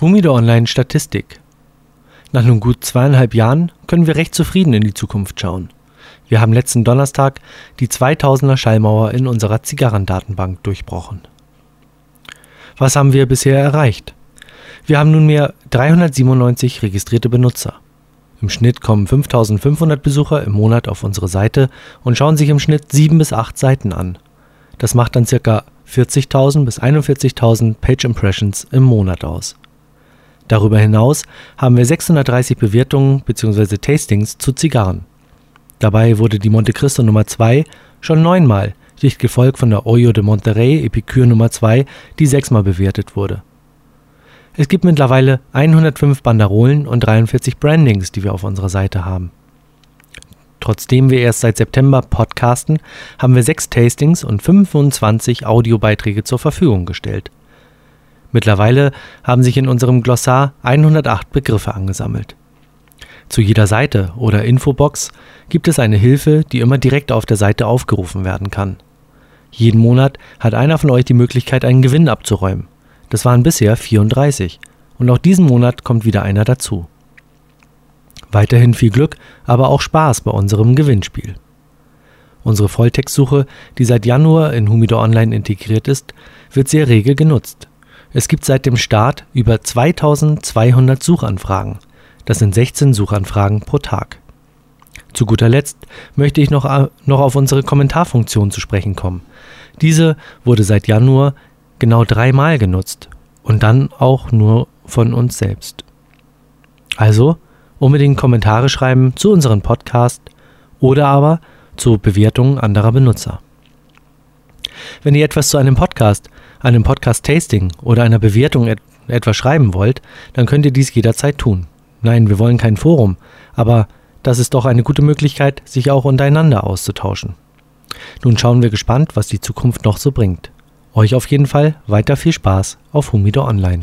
Humido Online Statistik. Nach nun gut zweieinhalb Jahren können wir recht zufrieden in die Zukunft schauen. Wir haben letzten Donnerstag die 2000er Schallmauer in unserer Zigarrendatenbank durchbrochen. Was haben wir bisher erreicht? Wir haben nunmehr 397 registrierte Benutzer. Im Schnitt kommen 5500 Besucher im Monat auf unsere Seite und schauen sich im Schnitt sieben bis acht Seiten an. Das macht dann ca. 40.000 bis 41.000 Page Impressions im Monat aus. Darüber hinaus haben wir 630 Bewertungen bzw. Tastings zu Zigarren. Dabei wurde die Monte Cristo Nummer 2 schon neunmal, dicht gefolgt von der Oyo de Monterrey Epicure Nummer 2, die sechsmal bewertet wurde. Es gibt mittlerweile 105 Banderolen und 43 Brandings, die wir auf unserer Seite haben. Trotzdem wir erst seit September podcasten, haben wir sechs Tastings und 25 Audiobeiträge zur Verfügung gestellt. Mittlerweile haben sich in unserem Glossar 108 Begriffe angesammelt. Zu jeder Seite oder Infobox gibt es eine Hilfe, die immer direkt auf der Seite aufgerufen werden kann. Jeden Monat hat einer von euch die Möglichkeit, einen Gewinn abzuräumen. Das waren bisher 34 und auch diesen Monat kommt wieder einer dazu. Weiterhin viel Glück, aber auch Spaß bei unserem Gewinnspiel. Unsere Volltextsuche, die seit Januar in Humido Online integriert ist, wird sehr rege genutzt. Es gibt seit dem Start über 2200 Suchanfragen. Das sind 16 Suchanfragen pro Tag. Zu guter Letzt möchte ich noch, äh, noch auf unsere Kommentarfunktion zu sprechen kommen. Diese wurde seit Januar genau dreimal genutzt und dann auch nur von uns selbst. Also unbedingt Kommentare schreiben zu unserem Podcast oder aber zu Bewertungen anderer Benutzer. Wenn ihr etwas zu einem Podcast, einem Podcast-Tasting oder einer Bewertung et etwas schreiben wollt, dann könnt ihr dies jederzeit tun. Nein, wir wollen kein Forum, aber das ist doch eine gute Möglichkeit, sich auch untereinander auszutauschen. Nun schauen wir gespannt, was die Zukunft noch so bringt. Euch auf jeden Fall weiter viel Spaß auf Humido Online.